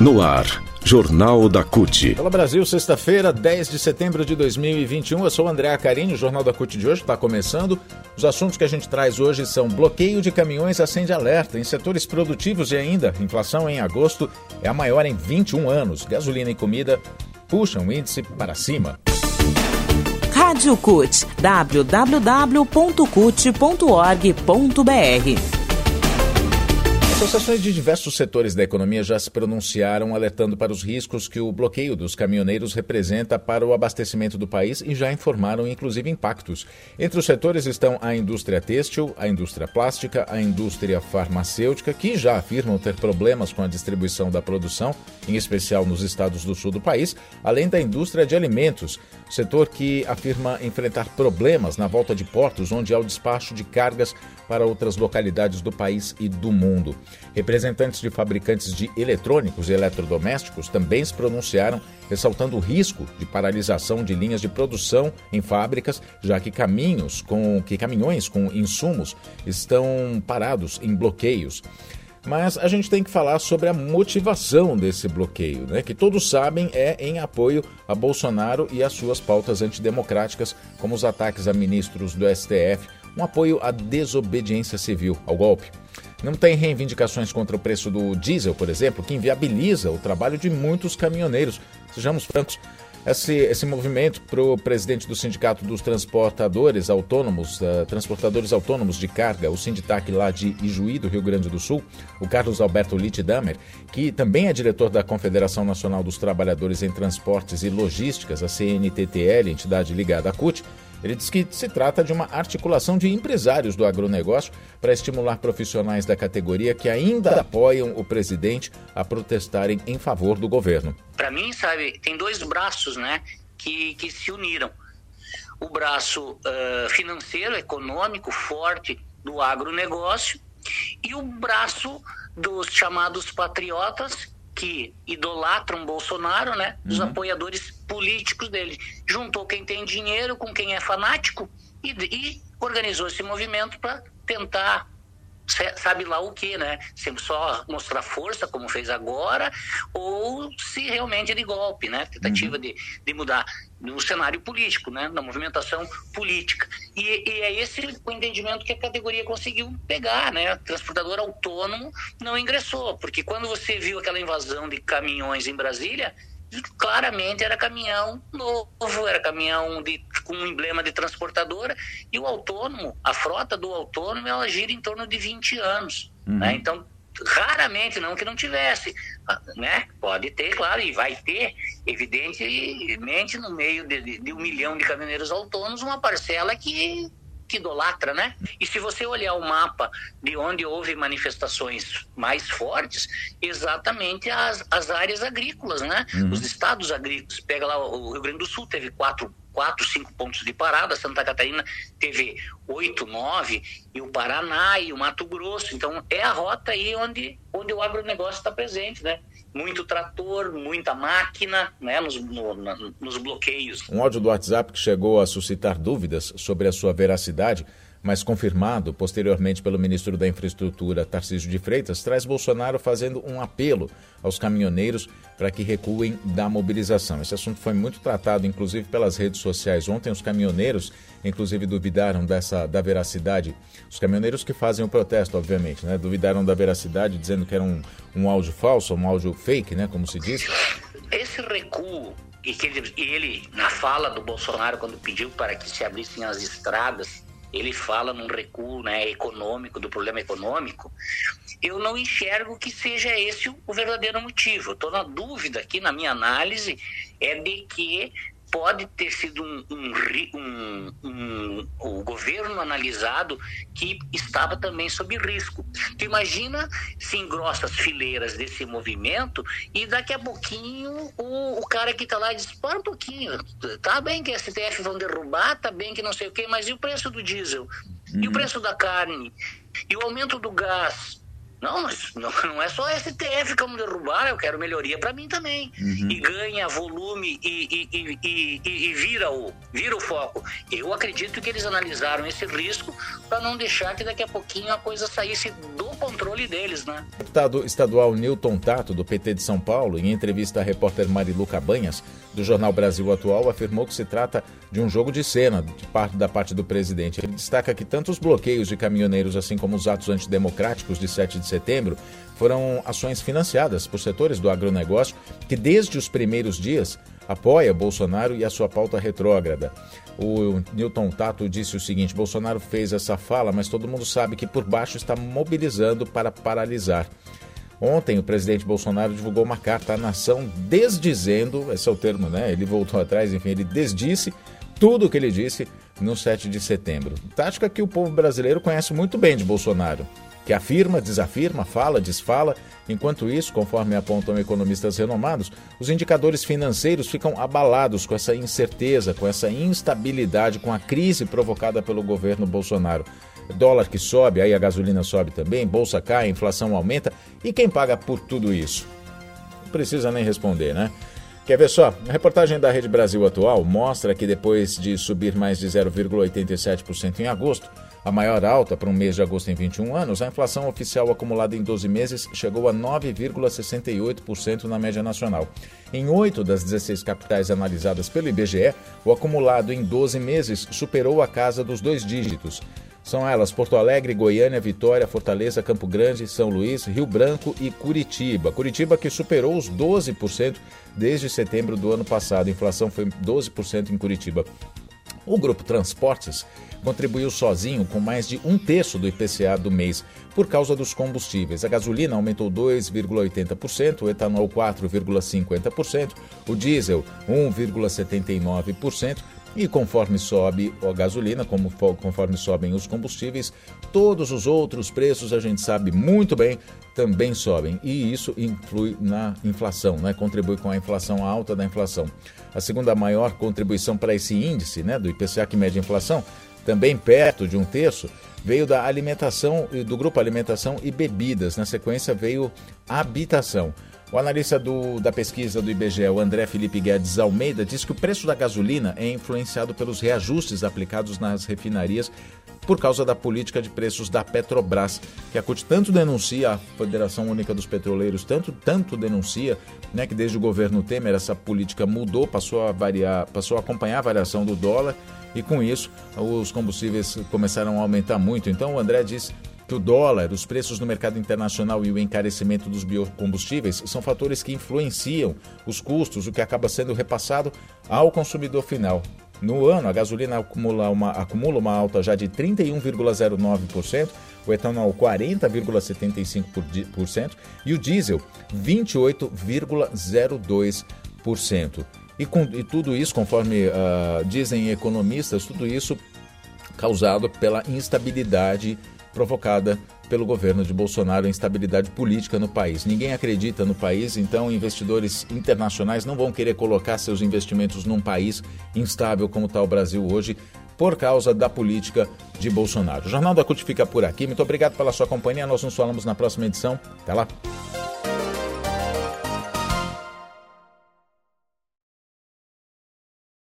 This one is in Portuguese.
No ar, Jornal da CUT. Olá Brasil, sexta-feira, 10 de setembro de 2021. Eu sou o André Carini, o Jornal da CUT de hoje está começando. Os assuntos que a gente traz hoje são bloqueio de caminhões acende alerta em setores produtivos e ainda inflação em agosto é a maior em 21 anos. Gasolina e comida puxam o índice para cima. Rádio CUT, www.cut.org.br Associações de diversos setores da economia já se pronunciaram alertando para os riscos que o bloqueio dos caminhoneiros representa para o abastecimento do país e já informaram inclusive impactos. Entre os setores estão a indústria têxtil, a indústria plástica, a indústria farmacêutica, que já afirmam ter problemas com a distribuição da produção, em especial nos estados do sul do país, além da indústria de alimentos, setor que afirma enfrentar problemas na volta de portos onde há o despacho de cargas para outras localidades do país e do mundo. Representantes de fabricantes de eletrônicos e eletrodomésticos também se pronunciaram, ressaltando o risco de paralisação de linhas de produção em fábricas, já que caminhos com que caminhões com insumos estão parados em bloqueios. Mas a gente tem que falar sobre a motivação desse bloqueio, né? que todos sabem é em apoio a Bolsonaro e às suas pautas antidemocráticas, como os ataques a ministros do STF, um apoio à desobediência civil, ao golpe. Não tem reivindicações contra o preço do diesel, por exemplo, que inviabiliza o trabalho de muitos caminhoneiros. Sejamos francos, esse, esse movimento para o presidente do Sindicato dos Transportadores Autônomos, uh, Transportadores Autônomos de Carga, o Sinditac lá de Ijuí, do Rio Grande do Sul, o Carlos Alberto Littdamer, que também é diretor da Confederação Nacional dos Trabalhadores em Transportes e Logísticas, a CNTTL, entidade ligada à CUT, ele diz que se trata de uma articulação de empresários do agronegócio para estimular profissionais da categoria que ainda apoiam o presidente a protestarem em favor do governo. Para mim, sabe, tem dois braços, né, que, que se uniram. O braço uh, financeiro, econômico, forte do agronegócio e o braço dos chamados patriotas que idolatram Bolsonaro, né? Os uhum. apoiadores políticos dele. Juntou quem tem dinheiro com quem é fanático e, e organizou esse movimento para tentar sabe lá o que, né? Se só mostrar força, como fez agora, ou se realmente é de golpe, né? Tentativa uhum. de, de mudar no cenário político, né? Na movimentação política. E, e, é esse o entendimento que a categoria conseguiu pegar, né? Transportador autônomo não ingressou, porque quando você viu aquela invasão de caminhões em Brasília, claramente era caminhão novo, era caminhão de, com um emblema de transportadora, e o autônomo, a frota do autônomo, ela gira em torno de 20 anos. Uhum. Né? Então, raramente não que não tivesse, né? Pode ter, claro, e vai ter, evidentemente, no meio de, de um milhão de caminhoneiros autônomos, uma parcela que que idolatra, né? E se você olhar o mapa de onde houve manifestações mais fortes, exatamente as, as áreas agrícolas, né? Uhum. Os estados agrícolas. Pega lá o Rio Grande do Sul, teve quatro quatro, cinco pontos de parada. Santa Catarina teve oito, nove, e o Paraná e o Mato Grosso. Então é a rota aí onde, onde o agronegócio está presente, né? muito trator, muita máquina, né, nos, no, nos bloqueios. Um áudio do WhatsApp que chegou a suscitar dúvidas sobre a sua veracidade mas confirmado posteriormente pelo ministro da Infraestrutura, Tarcísio de Freitas, traz Bolsonaro fazendo um apelo aos caminhoneiros para que recuem da mobilização. Esse assunto foi muito tratado, inclusive, pelas redes sociais. Ontem, os caminhoneiros, inclusive, duvidaram dessa, da veracidade. Os caminhoneiros que fazem o protesto, obviamente, né? duvidaram da veracidade, dizendo que era um, um áudio falso, um áudio fake, né? como se diz. Esse recuo e ele, na fala do Bolsonaro, quando pediu para que se abrissem as estradas ele fala num recuo né, econômico, do problema econômico, eu não enxergo que seja esse o verdadeiro motivo. Estou na dúvida aqui na minha análise é de que pode ter sido um, um, um, o governo analisado que estava também sob risco. Tu imagina se engrossa as fileiras desse movimento e daqui a pouquinho o, o cara que está lá diz, para um pouquinho, tá bem que a STF vão derrubar, tá bem que não sei o quê, mas e o preço do diesel? E o uhum. preço da carne? E o aumento do gás? Não, mas não, não é só STF que vamos derrubar, eu quero melhoria para mim também. Uhum. E ganha volume e, e, e, e, vira, o, vira o foco. Eu acredito que eles analisaram esse risco para não deixar que daqui a pouquinho a coisa saísse do controle deles, né? Deputado estadual Newton Tato, do PT de São Paulo, em entrevista à repórter Marilu Cabanhas, do jornal Brasil Atual, afirmou que se trata de um jogo de cena de parte, da parte do presidente. Ele destaca que tanto os bloqueios de caminhoneiros, assim como os atos antidemocráticos de 7 de setembro, foram ações financiadas por setores do agronegócio que, desde os primeiros dias, apoia Bolsonaro e a sua pauta retrógrada. O Newton Tato disse o seguinte: Bolsonaro fez essa fala, mas todo mundo sabe que por baixo está mobilizando para paralisar. Ontem, o presidente Bolsonaro divulgou uma carta à nação desdizendo esse é o termo, né? Ele voltou atrás, enfim, ele desdisse tudo o que ele disse no 7 de setembro. Tática que o povo brasileiro conhece muito bem de Bolsonaro que afirma, desafirma, fala, desfala. Enquanto isso, conforme apontam economistas renomados, os indicadores financeiros ficam abalados com essa incerteza, com essa instabilidade, com a crise provocada pelo governo Bolsonaro. Dólar que sobe, aí a gasolina sobe também, bolsa cai, inflação aumenta. E quem paga por tudo isso? Não precisa nem responder, né? Quer ver só? A reportagem da Rede Brasil Atual mostra que depois de subir mais de 0,87% em agosto, a maior alta para um mês de agosto em 21 anos, a inflação oficial acumulada em 12 meses chegou a 9,68% na média nacional. Em oito das 16 capitais analisadas pelo IBGE, o acumulado em 12 meses superou a casa dos dois dígitos. São elas Porto Alegre, Goiânia, Vitória, Fortaleza, Campo Grande, São Luís, Rio Branco e Curitiba. Curitiba que superou os 12% desde setembro do ano passado. A inflação foi 12% em Curitiba. O grupo Transportes contribuiu sozinho com mais de um terço do IPCA do mês por causa dos combustíveis. A gasolina aumentou 2,80%, o etanol 4,50%, o diesel 1,79%. E conforme sobe a gasolina, como, conforme sobem os combustíveis, todos os outros preços a gente sabe muito bem também sobem. E isso influi na inflação, né? contribui com a inflação alta da inflação. A segunda maior contribuição para esse índice né, do IPCA que mede a inflação, também perto de um terço, veio da alimentação, do grupo Alimentação e Bebidas. Na sequência veio Habitação. O analista do, da pesquisa do IBGE, o André Felipe Guedes Almeida, diz que o preço da gasolina é influenciado pelos reajustes aplicados nas refinarias por causa da política de preços da Petrobras, que a CUT tanto denuncia, a Federação Única dos Petroleiros tanto, tanto denuncia, né, que desde o governo Temer essa política mudou, passou a variar, passou a acompanhar a variação do dólar e com isso os combustíveis começaram a aumentar muito. Então o André diz que o dólar, os preços no mercado internacional e o encarecimento dos biocombustíveis são fatores que influenciam os custos, o que acaba sendo repassado ao consumidor final. No ano, a gasolina acumula uma, acumula uma alta já de 31,09%, o etanol 40,75% e o diesel 28,02%. E, e tudo isso, conforme uh, dizem economistas, tudo isso causado pela instabilidade provocada pelo governo de Bolsonaro, a instabilidade política no país. Ninguém acredita no país, então investidores internacionais não vão querer colocar seus investimentos num país instável como está o Brasil hoje, por causa da política de Bolsonaro. O Jornal da CUT fica por aqui. Muito obrigado pela sua companhia. Nós nos falamos na próxima edição. Até lá.